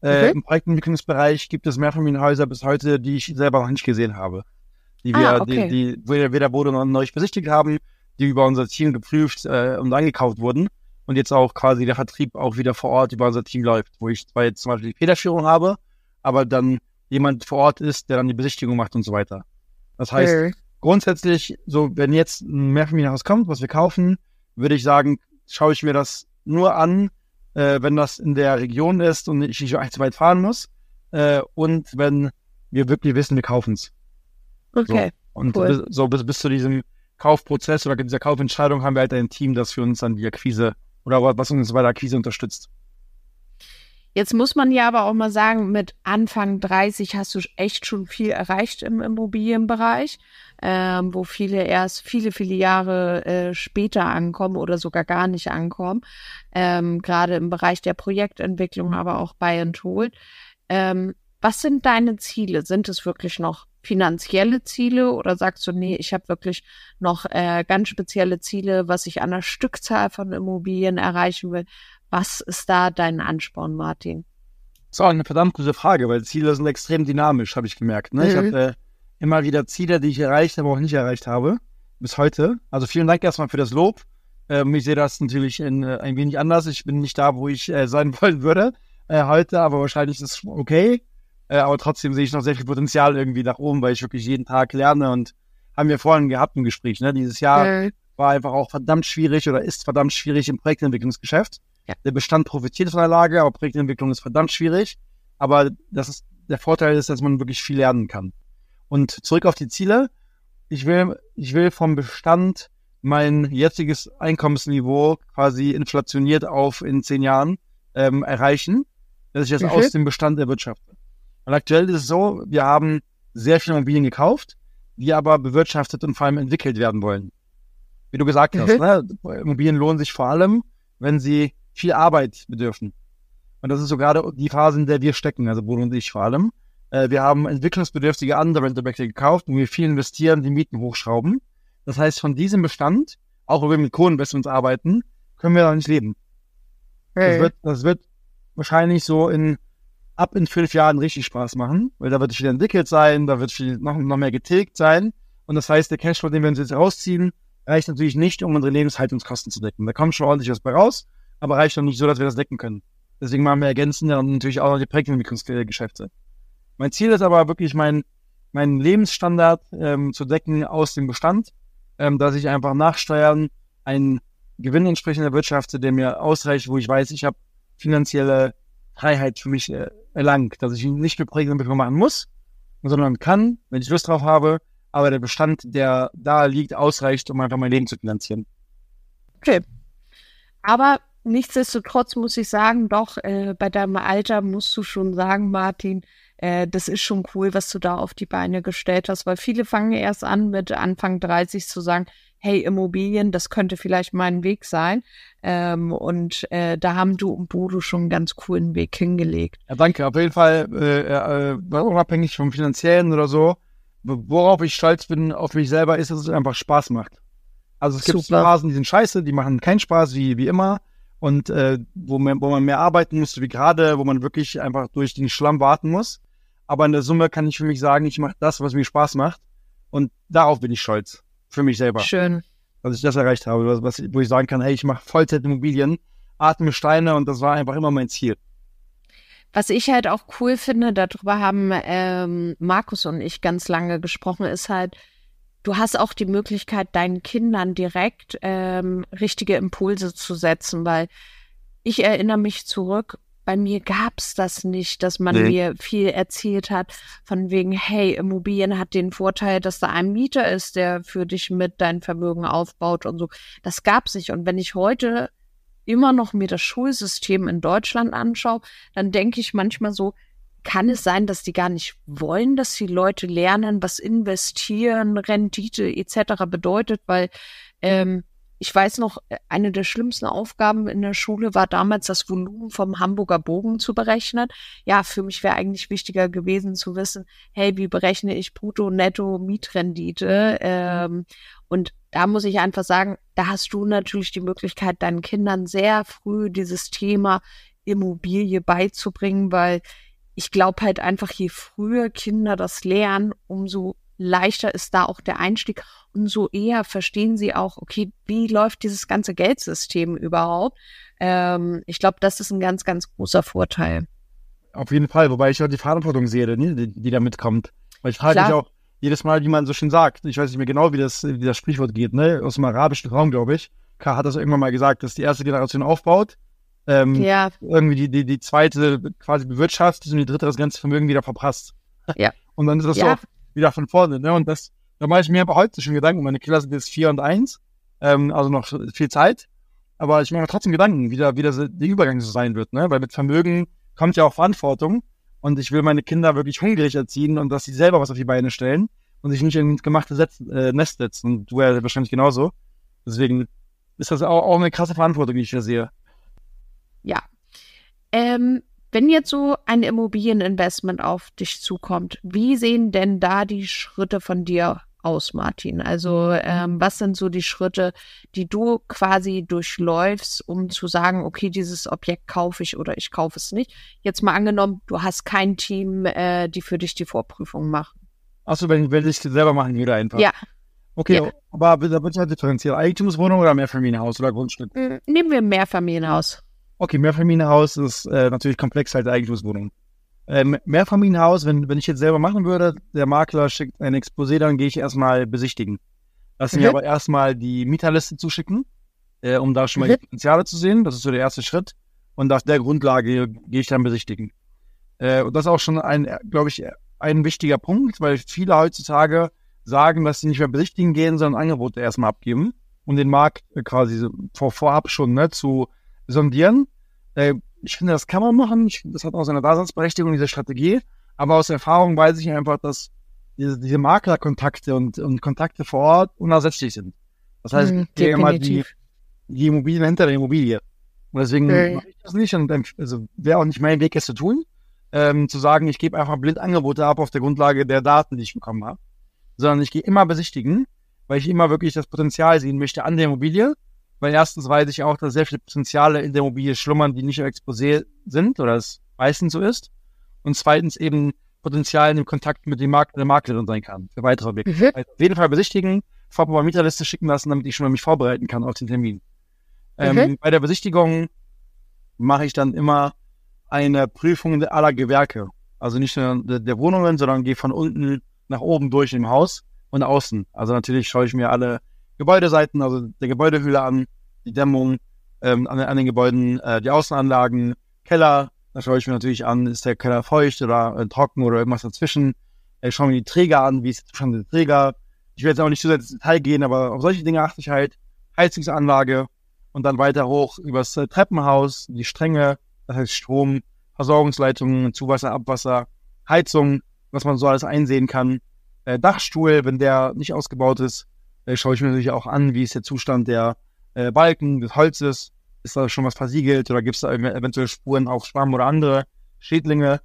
Speaker 3: Äh, okay. Im Projektentwicklungsbereich gibt es Mehrfamilienhäuser bis heute, die ich selber noch nicht gesehen habe die wir, ah, okay. die, die weder wurde noch neu besichtigt haben, die über unser Team geprüft äh, und eingekauft wurden. Und jetzt auch quasi der Vertrieb auch wieder vor Ort über unser Team läuft, wo ich zwar jetzt zum Beispiel die Federführung habe, aber dann jemand vor Ort ist, der dann die Besichtigung macht und so weiter. Das heißt, okay. grundsätzlich, so wenn jetzt ein Mehrfamilienhaus kommt, was wir kaufen, würde ich sagen, schaue ich mir das nur an, äh, wenn das in der Region ist und ich nicht so weit fahren muss. Äh, und wenn wir wirklich wissen, wir kaufen es.
Speaker 2: Okay.
Speaker 3: So. Und cool. bis, so bis, bis zu diesem Kaufprozess oder dieser Kaufentscheidung haben wir halt ein Team, das für uns dann die Akquise oder was uns bei der Akquise unterstützt.
Speaker 2: Jetzt muss man ja aber auch mal sagen, mit Anfang 30 hast du echt schon viel erreicht im Immobilienbereich, ähm, wo viele erst viele, viele Jahre äh, später ankommen oder sogar gar nicht ankommen. Ähm, Gerade im Bereich der Projektentwicklung, aber auch bei Enthold. Ähm, was sind deine Ziele? Sind es wirklich noch finanzielle Ziele oder sagst du, nee, ich habe wirklich noch äh, ganz spezielle Ziele, was ich an der Stückzahl von Immobilien erreichen will? Was ist da dein Ansporn, Martin?
Speaker 3: Das ist auch eine verdammt gute Frage, weil Ziele sind extrem dynamisch, habe ich gemerkt. Ne? Mhm. Ich habe äh, immer wieder Ziele, die ich erreicht, aber auch nicht erreicht habe, bis heute. Also vielen Dank erstmal für das Lob. Ähm, ich sehe das natürlich in, äh, ein wenig anders. Ich bin nicht da, wo ich äh, sein (laughs) wollen würde äh, heute, aber wahrscheinlich ist es okay. Äh, aber trotzdem sehe ich noch sehr viel Potenzial irgendwie nach oben, weil ich wirklich jeden Tag lerne und haben wir vorhin gehabt ein Gespräch. Ne? Dieses Jahr mhm. war einfach auch verdammt schwierig oder ist verdammt schwierig im Projektentwicklungsgeschäft. Ja. Der Bestand profitiert von der Lage, aber Projektentwicklung ist verdammt schwierig. Aber das ist, der Vorteil ist, dass man wirklich viel lernen kann. Und zurück auf die Ziele. Ich will, ich will vom Bestand mein jetziges Einkommensniveau quasi inflationiert auf in zehn Jahren ähm, erreichen, dass ich das okay. aus dem Bestand erwirtschafte. Und aktuell ist es so, wir haben sehr viele Immobilien gekauft, die aber bewirtschaftet und vor allem entwickelt werden wollen. Wie du gesagt hast, mhm. ne? Immobilien lohnen sich vor allem, wenn sie viel Arbeit bedürfen. Und das ist so gerade die Phase, in der wir stecken, also Bruno und ich vor allem. Äh, wir haben entwicklungsbedürftige andere Rentabjekte gekauft, wo wir viel investieren, die Mieten hochschrauben. Das heißt, von diesem Bestand, auch wenn wir mit Co-Investments arbeiten, können wir da nicht leben. Hey. Das, wird, das wird wahrscheinlich so in ab in fünf Jahren richtig Spaß machen, weil da wird viel entwickelt sein, da wird viel noch, noch mehr getilgt sein Und das heißt, der Cashflow, den wir uns jetzt rausziehen, reicht natürlich nicht, um unsere Lebenshaltungskosten zu decken. Da kommt schon ordentlich was bei raus, aber reicht noch nicht so, dass wir das decken können. Deswegen machen wir ergänzend dann natürlich auch noch die Prägentwicklungsgeschäfte. Mein Ziel ist aber wirklich, mein, meinen Lebensstandard ähm, zu decken aus dem Bestand, ähm, dass ich einfach nach Steuern einen Gewinn entsprechend erwirtschafte, der mir ausreicht, wo ich weiß, ich habe finanzielle Freiheit für mich äh, erlangt, dass ich nicht mehr Prägentwicklung machen muss, sondern kann, wenn ich Lust drauf habe, aber der Bestand, der da liegt, ausreicht, um einfach mein Leben zu finanzieren.
Speaker 2: Okay. Aber nichtsdestotrotz muss ich sagen, doch, äh, bei deinem Alter musst du schon sagen, Martin, äh, das ist schon cool, was du da auf die Beine gestellt hast, weil viele fangen erst an, mit Anfang 30 zu sagen, hey, Immobilien, das könnte vielleicht mein Weg sein. Ähm, und äh, da haben du und Bodo schon einen ganz coolen Weg hingelegt.
Speaker 3: Ja, danke. Auf jeden Fall, äh, äh, unabhängig vom Finanziellen oder so, worauf ich stolz bin auf mich selber, ist, dass es einfach Spaß macht. Also es gibt Super. Phasen, die sind scheiße, die machen keinen Spaß, wie, wie immer. Und äh, wo, man, wo man mehr arbeiten muss, wie gerade, wo man wirklich einfach durch den Schlamm warten muss. Aber in der Summe kann ich für mich sagen, ich mache das, was mir Spaß macht. Und darauf bin ich stolz. Für mich selber.
Speaker 2: Schön.
Speaker 3: Dass ich das erreicht habe, was, was, wo ich sagen kann, hey, ich mache Vollzeit-Immobilien, atme Steine und das war einfach immer mein Ziel.
Speaker 2: Was ich halt auch cool finde, darüber haben ähm, Markus und ich ganz lange gesprochen, ist halt, du hast auch die Möglichkeit, deinen Kindern direkt ähm, richtige Impulse zu setzen, weil ich erinnere mich zurück, bei mir gab's das nicht, dass man nee. mir viel erzählt hat, von wegen, hey, Immobilien hat den Vorteil, dass da ein Mieter ist, der für dich mit dein Vermögen aufbaut und so. Das gab's nicht. Und wenn ich heute immer noch mir das Schulsystem in Deutschland anschaue, dann denke ich manchmal so, kann es sein, dass die gar nicht wollen, dass die Leute lernen, was investieren, Rendite etc. bedeutet, weil ähm, ich weiß noch, eine der schlimmsten Aufgaben in der Schule war damals das Volumen vom Hamburger Bogen zu berechnen. Ja, für mich wäre eigentlich wichtiger gewesen zu wissen, hey, wie berechne ich Brutto, Netto, Mietrendite? Ähm, und da muss ich einfach sagen, da hast du natürlich die Möglichkeit, deinen Kindern sehr früh dieses Thema Immobilie beizubringen, weil ich glaube halt einfach, je früher Kinder das lernen, umso leichter ist da auch der Einstieg und so eher verstehen sie auch, okay, wie läuft dieses ganze Geldsystem überhaupt? Ähm, ich glaube, das ist ein ganz, ganz großer Vorteil.
Speaker 3: Auf jeden Fall, wobei ich auch die Verantwortung sehe, die, die da mitkommt. Weil ich frage mich auch, jedes Mal, wie man so schön sagt, ich weiß nicht mehr genau, wie das, wie das Sprichwort geht, ne? Aus dem arabischen Raum, glaube ich. K hat das irgendwann mal gesagt, dass die erste Generation aufbaut, ähm, ja. irgendwie die, die, die zweite quasi bewirtschaftet und die dritte das ganze Vermögen wieder verpasst.
Speaker 2: Ja. (laughs)
Speaker 3: Und dann ist das ja. so wieder von vorne, ne? Und das, da mache ich mir aber heute schon Gedanken. Meine Kinder sind jetzt vier und eins, ähm, also noch viel Zeit. Aber ich mache mir trotzdem Gedanken, wie, da, wie das, der Übergang so sein wird, ne? Weil mit Vermögen kommt ja auch Verantwortung. Und ich will meine Kinder wirklich hungrig erziehen und dass sie selber was auf die Beine stellen und sich nicht ins gemachte Setz, äh, Nest setzen. Und du ja wahrscheinlich genauso. Deswegen ist das auch, auch eine krasse Verantwortung, die ich hier sehe.
Speaker 2: Ja. Ähm, wenn jetzt so ein Immobilieninvestment auf dich zukommt, wie sehen denn da die Schritte von dir aus, Martin? Also ähm, was sind so die Schritte, die du quasi durchläufst, um zu sagen, okay, dieses Objekt kaufe ich oder ich kaufe es nicht? Jetzt mal angenommen, du hast kein Team, äh, die für dich die Vorprüfung machen.
Speaker 3: Achso, wenn, wenn ich das selber machen würde einfach.
Speaker 2: Ja.
Speaker 3: Okay, ja. aber da wird ja differenziert. Eigentumswohnung oder Mehrfamilienhaus oder Grundstück?
Speaker 2: Hm, nehmen wir Mehrfamilienhaus.
Speaker 3: Okay, Mehrfamilienhaus ist äh, natürlich komplex als Eigentumswohnung. Ähm, Mehrfamilienhaus, wenn, wenn ich jetzt selber machen würde, der Makler schickt ein Exposé, dann gehe ich erstmal besichtigen. Lass mhm. mir aber erstmal die Mieterliste zuschicken, äh, um da schon mal mhm. die Potenziale zu sehen. Das ist so der erste Schritt. Und auf der Grundlage gehe ich dann besichtigen. Äh, und das ist auch schon ein, glaube ich, ein wichtiger Punkt, weil viele heutzutage sagen, dass sie nicht mehr besichtigen gehen, sondern Angebote erstmal abgeben, um den Markt quasi vor, vorab schon ne, zu sondieren. Äh, ich finde, das kann man machen. Ich, das hat auch seine Daseinsberechtigung, diese Strategie. Aber aus Erfahrung weiß ich einfach, dass diese, diese Maklerkontakte und, und Kontakte vor Ort unersetzlich sind. Das heißt, mm, ich immer die, die Immobilien hinter der Immobilie. Und deswegen okay. mache ich das nicht. Und also wäre auch nicht mein Weg, es zu tun, ähm, zu sagen, ich gebe einfach blind Angebote ab auf der Grundlage der Daten, die ich bekommen habe. Sondern ich gehe immer besichtigen, weil ich immer wirklich das Potenzial sehen möchte an der Immobilie weil erstens weiß ich auch, dass sehr viele Potenziale in der Immobilie schlummern, die nicht im Exposé sind oder es meistens so ist. Und zweitens eben Potenzial im Kontakt mit dem Makler, der Maklerin sein kann für weitere Objekte.
Speaker 2: Mhm.
Speaker 3: Also auf jeden Fall besichtigen, vorab mal Mieterliste schicken lassen, damit ich schon mal mich vorbereiten kann auf den Termin. Ähm,
Speaker 2: Mhm.
Speaker 3: Bei der Besichtigung mache ich dann immer eine Prüfung aller Gewerke. Also nicht nur der, der Wohnungen, sondern gehe von unten nach oben durch im Haus und außen. Also natürlich schaue ich mir alle Gebäudeseiten, also der Gebäudehülle an, die Dämmung ähm, an, den- an den Gebäuden, äh, die Außenanlagen, Keller. Da schaue ich mir natürlich an, ist der Keller feucht oder äh, trocken oder irgendwas dazwischen. Ich schaue mir die Träger an, wie ist der Zustand der Träger. Ich will jetzt auch nicht zu sehr ins Detail gehen, aber auf solche Dinge achte ich halt. Heizungsanlage und dann weiter hoch übers äh, Treppenhaus, die Stränge, das heißt Strom, Versorgungsleitungen, Zuwasser, Abwasser, Heizung, was man so alles einsehen kann. Äh, Dachstuhl, wenn der nicht ausgebaut ist, äh, schaue ich mir natürlich auch an, wie ist der Zustand der äh, Balken, des Holzes, ist da schon was versiegelt oder gibt es da ev- eventuell Spuren auf Schwamm oder andere Schädlinge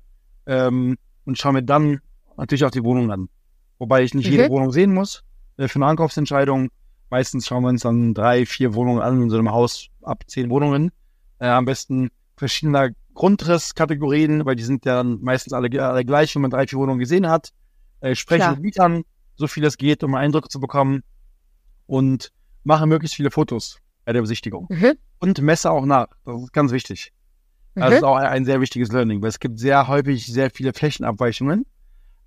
Speaker 3: ähm, und schaue mir dann natürlich auch die Wohnung an. Wobei ich nicht jede
Speaker 2: Mhm.
Speaker 3: Wohnung sehen muss äh, für eine Ankaufsentscheidung. Meistens schauen wir uns dann drei, vier Wohnungen an in so einem Haus ab zehn Wohnungen. Äh, am besten verschiedener Grundrisskategorien, weil die sind ja dann meistens alle, alle gleich, wenn man drei, vier Wohnungen gesehen hat. Äh, spreche
Speaker 2: Klar.
Speaker 3: mit Mietern, so viel es geht, um Eindrücke zu bekommen und mache möglichst viele Fotos bei der Besichtigung.
Speaker 2: Mhm.
Speaker 3: Und messe auch nach. Das ist ganz wichtig. Das
Speaker 2: Mhm.
Speaker 3: ist auch ein, sehr wichtiges Learning, weil es gibt sehr häufig sehr viele Flächenabweichungen.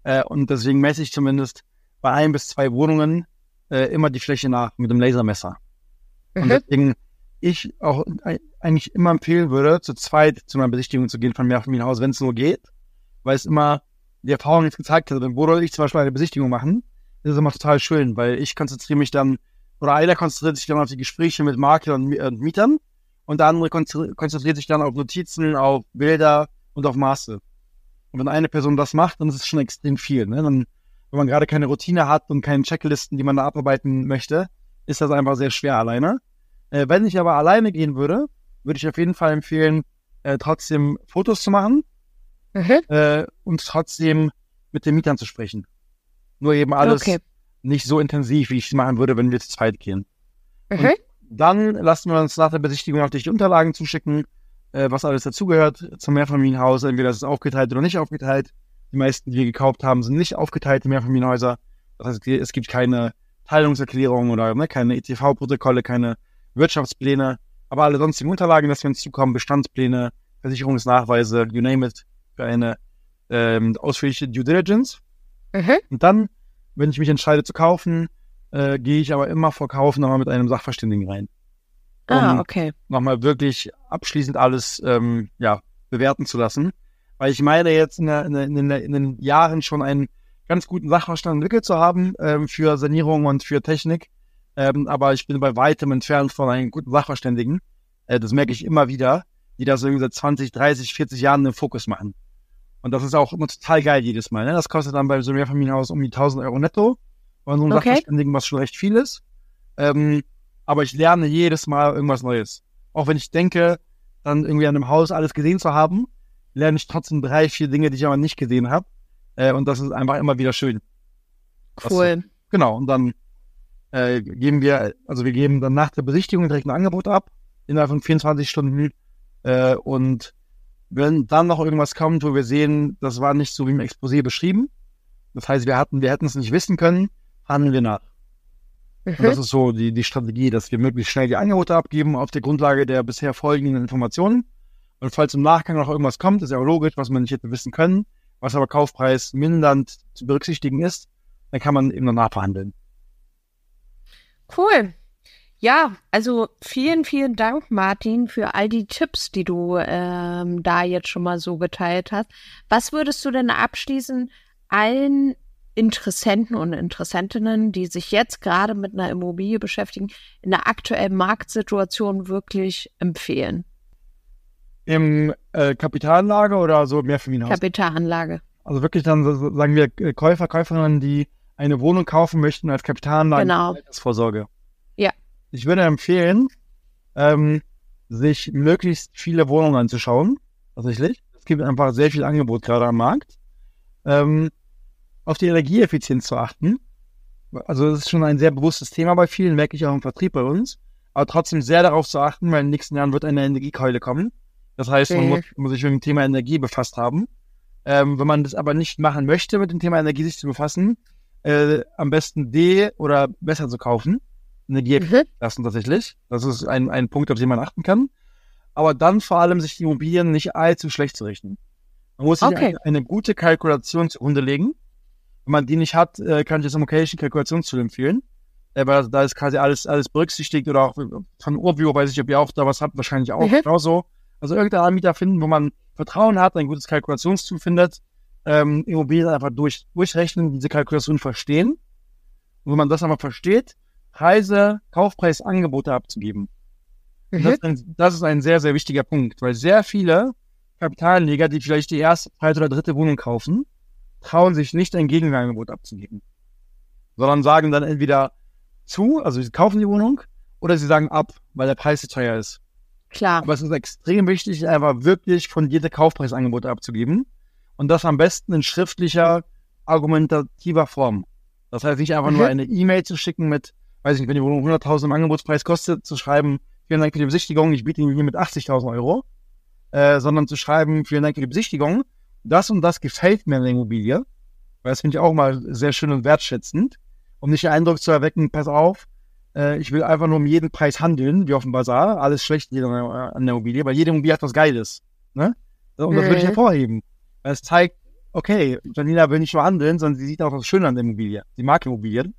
Speaker 3: Äh, und deswegen messe ich zumindest bei ein bis zwei Wohnungen äh, immer die Fläche nach mit dem Lasermesser. Und
Speaker 2: Mhm.
Speaker 3: deswegen ich auch ei- eigentlich immer empfehlen würde, zu zweit zu einer Besichtigung zu gehen von Mehrfamilienhaus, wenn es nur geht, weil es immer die Erfahrung jetzt gezeigt hat, wenn Bodo und ich zum Beispiel eine Besichtigung machen, ist es immer total schön, weil ich konzentriere mich dann, oder einer konzentriert sich dann auf die Gespräche mit Maklern und und Mietern und der andere konzentri- konzentriert sich dann auf Notizen, auf Bilder und auf Maße. Und wenn eine Person das macht, dann ist es schon extrem viel. Ne? Dann, wenn man gerade keine Routine hat und keine Checklisten, die man da abarbeiten möchte, ist das einfach sehr schwer alleine. Äh, wenn ich aber alleine gehen würde, würde ich auf jeden Fall empfehlen, äh, trotzdem Fotos zu machen
Speaker 2: Mhm.
Speaker 3: äh, und trotzdem mit den Mietern zu sprechen. Nur eben alles
Speaker 2: Okay.
Speaker 3: Nicht so intensiv, wie ich es machen würde, wenn wir zu zweit gehen.
Speaker 2: Mhm.
Speaker 3: Dann lassen wir uns nach der Besichtigung natürlich die Unterlagen zuschicken, äh, was alles dazugehört zum Mehrfamilienhaus. Entweder ist es aufgeteilt oder nicht aufgeteilt. Die meisten, die wir gekauft haben, sind nicht aufgeteilte Mehrfamilienhäuser. Das heißt, es gibt keine Teilungserklärung oder ne, keine ETV-Protokolle, keine Wirtschaftspläne. Aber alle sonstigen Unterlagen, dass wir uns zukommen, Bestandspläne, Versicherungsnachweise, you name it, für eine ähm, ausführliche Due Diligence.
Speaker 2: Mhm.
Speaker 3: Und dann, wenn ich mich entscheide zu kaufen, äh, gehe ich aber immer vor Kauf nochmal mit einem Sachverständigen rein.
Speaker 2: Ah,
Speaker 3: Um
Speaker 2: okay.
Speaker 3: nochmal wirklich abschließend alles ähm, ja, bewerten zu lassen. Weil ich meine jetzt in, der, in, der, in, der, in den Jahren schon einen ganz guten Sachverstand entwickelt zu haben ähm, für Sanierung und für Technik. Ähm, aber ich bin bei weitem entfernt von einem guten Sachverständigen. Äh, das merke ich immer wieder, die das irgendwie seit 20, 30, 40 Jahren im Fokus machen. Und das ist auch immer total geil jedes Mal. Ne? Das kostet dann bei so einem Mehrfamilienhaus um die 1000 Euro netto. Bei so einem
Speaker 2: Okay.
Speaker 3: Sachverständigen, was schon recht viel ist. Ähm, aber ich lerne jedes Mal irgendwas Neues. Auch wenn ich denke, dann irgendwie an einem Haus alles gesehen zu haben, lerne ich trotzdem drei, vier Dinge, die ich aber nicht gesehen habe. Äh, und das ist einfach immer wieder schön.
Speaker 2: Cool.
Speaker 3: Genau, und dann äh, geben wir, also wir geben dann nach der Besichtigung direkt ein Angebot ab, innerhalb von 24 Stunden. Äh, und wenn dann noch irgendwas kommt, wo wir sehen, das war nicht so wie im Exposé beschrieben, das heißt, wir hatten, wir hätten es nicht wissen können, handeln wir nach. Und das
Speaker 2: Mhm.
Speaker 3: ist so die, die Strategie, dass wir möglichst schnell die Angebote abgeben auf der Grundlage der bisher folgenden Informationen. Und falls im Nachgang noch irgendwas kommt, ist ja auch logisch, was man nicht hätte wissen können, was aber Kaufpreis mindernd zu berücksichtigen ist, dann kann man eben danach verhandeln.
Speaker 2: Cool. Ja, also vielen, vielen Dank, Martin, für all die Tipps, die du ähm, da jetzt schon mal so geteilt hast. Was würdest du denn abschließend allen Interessenten und Interessentinnen, die sich jetzt gerade mit einer Immobilie beschäftigen, in der aktuellen Marktsituation wirklich empfehlen?
Speaker 3: Im äh, Kapitalanlage oder so Mehrfamilienhaus?
Speaker 2: Kapitalanlage.
Speaker 3: also wirklich dann, sagen wir, äh, Käufer, Käuferinnen, die eine Wohnung kaufen möchten als Kapitalanlage
Speaker 2: Genau.
Speaker 3: für Altersvorsorge. Ich würde empfehlen, ähm, sich möglichst viele Wohnungen anzuschauen. Tatsächlich. Es gibt einfach sehr viel Angebot gerade am Markt. Ähm, auf die Energieeffizienz zu achten. Also das ist schon ein sehr bewusstes Thema bei vielen, merke ich auch im Vertrieb bei uns. Aber trotzdem sehr darauf zu achten, weil in den nächsten Jahren wird eine Energiekeule kommen. Das heißt, man
Speaker 2: Mhm.
Speaker 3: muss, muss sich mit dem Thema Energie befasst haben. Ähm, wenn man das aber nicht machen möchte, mit dem Thema Energie sich zu befassen, äh, am besten D oder besser zu kaufen. Energie
Speaker 2: Mhm.
Speaker 3: lassen tatsächlich. Das ist ein, ein Punkt, auf den man achten kann. Aber dann vor allem sich die Immobilien nicht allzu schlecht zu richten. Man muss sich
Speaker 2: Okay.
Speaker 3: eine, eine gute Kalkulation zugrunde legen. Wenn man die nicht hat, äh, kann ich das Immocation Kalkulationstool empfehlen. Äh, weil da ist quasi alles, alles berücksichtigt oder auch von Urbio weiß ich, ob ihr auch da was habt, wahrscheinlich auch
Speaker 2: Mhm.
Speaker 3: genauso. Also irgendeinen Anbieter finden, wo man Vertrauen hat, ein gutes Kalkulationstool findet, ähm, Immobilien einfach durch, durchrechnen, diese Kalkulation verstehen. Und wenn man das einmal versteht, Preise, Kaufpreis, Angebote abzugeben. Und Das,
Speaker 2: Mhm.
Speaker 3: ist ein, das ist ein sehr, sehr wichtiger Punkt, weil sehr viele Kapitalanleger, die vielleicht die erste, zweite oder dritte Wohnung kaufen, trauen sich nicht ein Gegenangebot abzugeben, sondern sagen dann entweder zu, also sie kaufen die Wohnung, oder sie sagen ab, weil der Preis zu teuer ist.
Speaker 2: Klar.
Speaker 3: Aber es ist extrem wichtig, einfach wirklich fundierte Kaufpreisangebote abzugeben und das am besten in schriftlicher, argumentativer Form. Das heißt nicht einfach nur
Speaker 2: Mhm.
Speaker 3: eine E-Mail zu schicken mit, weiß ich nicht, wenn die Wohnung 100.000 im Angebotspreis kostet, zu schreiben, vielen Dank für die Besichtigung, ich biete Ihnen hier mit 80.000 Euro, äh, sondern zu schreiben, vielen Dank für die Besichtigung, das und das gefällt mir an der Immobilie, weil das finde ich auch mal sehr schön und wertschätzend, um nicht den Eindruck zu erwecken, pass auf, äh, ich will einfach nur um jeden Preis handeln, wie auf dem Bazar, alles schlecht hier an der- an der Immobilie, weil jede Immobilie hat was Geiles, ne? Und das würde ich
Speaker 2: Mhm.
Speaker 3: hervorheben, weil es zeigt, okay, Janina will nicht nur handeln, sondern sie sieht auch was Schönes an der Immobilie, sie mag Immobilien,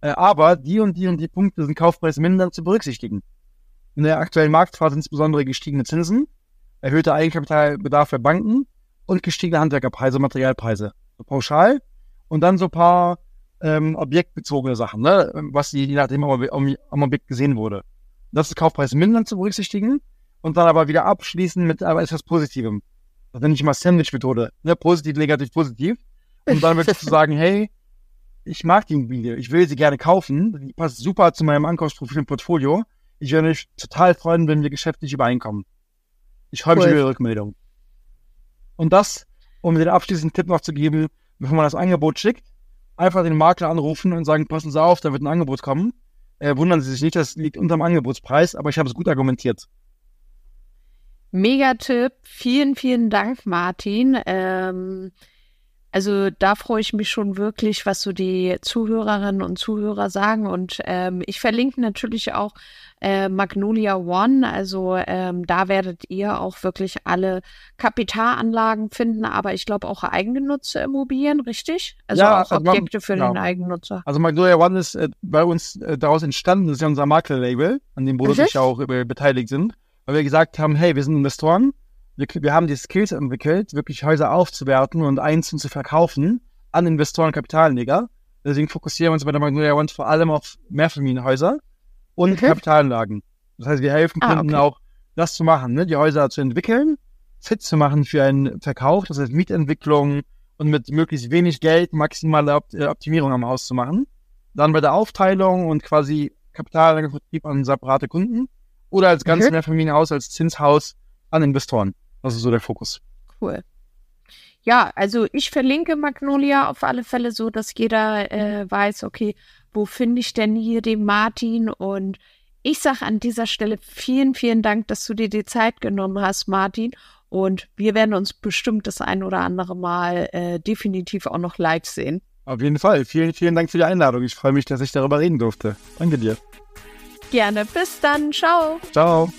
Speaker 3: äh, aber die und die und die Punkte sind kaufpreismindernd zu berücksichtigen. In der aktuellen Marktphase insbesondere gestiegene Zinsen, erhöhter Eigenkapitalbedarf für Banken und gestiegene Handwerkerpreise, Materialpreise. So pauschal und dann so ein paar ähm, objektbezogene Sachen, ne? was je nachdem am, am, Objekt gesehen wurde. Das ist kaufpreismindernd zu berücksichtigen und dann aber wieder abschließen mit aber etwas Positivem. Das nenne ich immer Sandwich-Methode. Ne? Positiv, negativ, positiv. Und dann wirklich (laughs) zu sagen, hey, ich mag die Immobilie, ich will sie gerne kaufen, die passt super zu meinem Ankaufsprofil im Portfolio. Ich würde mich total freuen, wenn wir geschäftlich übereinkommen. Ich freue mich
Speaker 2: Cool.
Speaker 3: über Ihre Rückmeldung. Und das, um den abschließenden Tipp noch zu geben, bevor man das Angebot schickt, einfach den Makler anrufen und sagen, passen Sie auf, da wird ein Angebot kommen. Äh, wundern Sie sich nicht, das liegt unterm Angebotspreis, aber ich habe es gut argumentiert.
Speaker 2: Mega-Tipp. Vielen, vielen Dank, Martin. Ähm, also da freue ich mich schon wirklich, was so die Zuhörerinnen und Zuhörer sagen. Und ähm, ich verlinke natürlich auch äh, Magnolia One. Also ähm, da werdet ihr auch wirklich alle Kapitalanlagen finden, aber ich glaube auch eigengenutzte Immobilien, richtig? Also
Speaker 3: Ja,
Speaker 2: auch
Speaker 3: also
Speaker 2: Objekte für
Speaker 3: genau.
Speaker 2: den Eigennutzer.
Speaker 3: Also Magnolia One ist äh, bei uns äh, daraus entstanden, das ist ja unser Maklerlabel, an dem Bodo und ich auch äh, beteiligt sind, weil wir gesagt haben, hey, wir sind Investoren, wir, wir haben die Skills entwickelt, wirklich Häuser aufzuwerten und einzeln zu verkaufen an Investoren und Kapitalanleger. Deswegen fokussieren wir uns bei der Magnolia One vor allem auf Mehrfamilienhäuser und
Speaker 2: Mhm.
Speaker 3: Kapitalanlagen. Das heißt, wir helfen
Speaker 2: Ah,
Speaker 3: Kunden
Speaker 2: okay.
Speaker 3: auch, das zu machen, ne? die Häuser zu entwickeln, fit zu machen für einen Verkauf, das heißt Mietentwicklung und mit möglichst wenig Geld maximale Opt äh, Optimierung am Haus zu machen. Dann bei der Aufteilung und quasi Kapitalanlagevertrieb an separate Kunden oder als ganzes
Speaker 2: Mhm.
Speaker 3: Mehrfamilienhaus, als Zinshaus an Investoren. Das ist so der Fokus.
Speaker 2: Cool. Ja, also ich verlinke Magnolia auf alle Fälle so, dass jeder äh, weiß, okay, wo finde ich denn hier den Martin? Und ich sage an dieser Stelle vielen, vielen Dank, dass du dir die Zeit genommen hast, Martin. Und wir werden uns bestimmt das ein oder andere Mal äh, definitiv auch noch live sehen.
Speaker 3: Auf jeden Fall. Vielen, vielen Dank für die Einladung. Ich freue mich, dass ich darüber reden durfte. Danke dir.
Speaker 2: Gerne. Bis dann. Ciao.
Speaker 3: Ciao.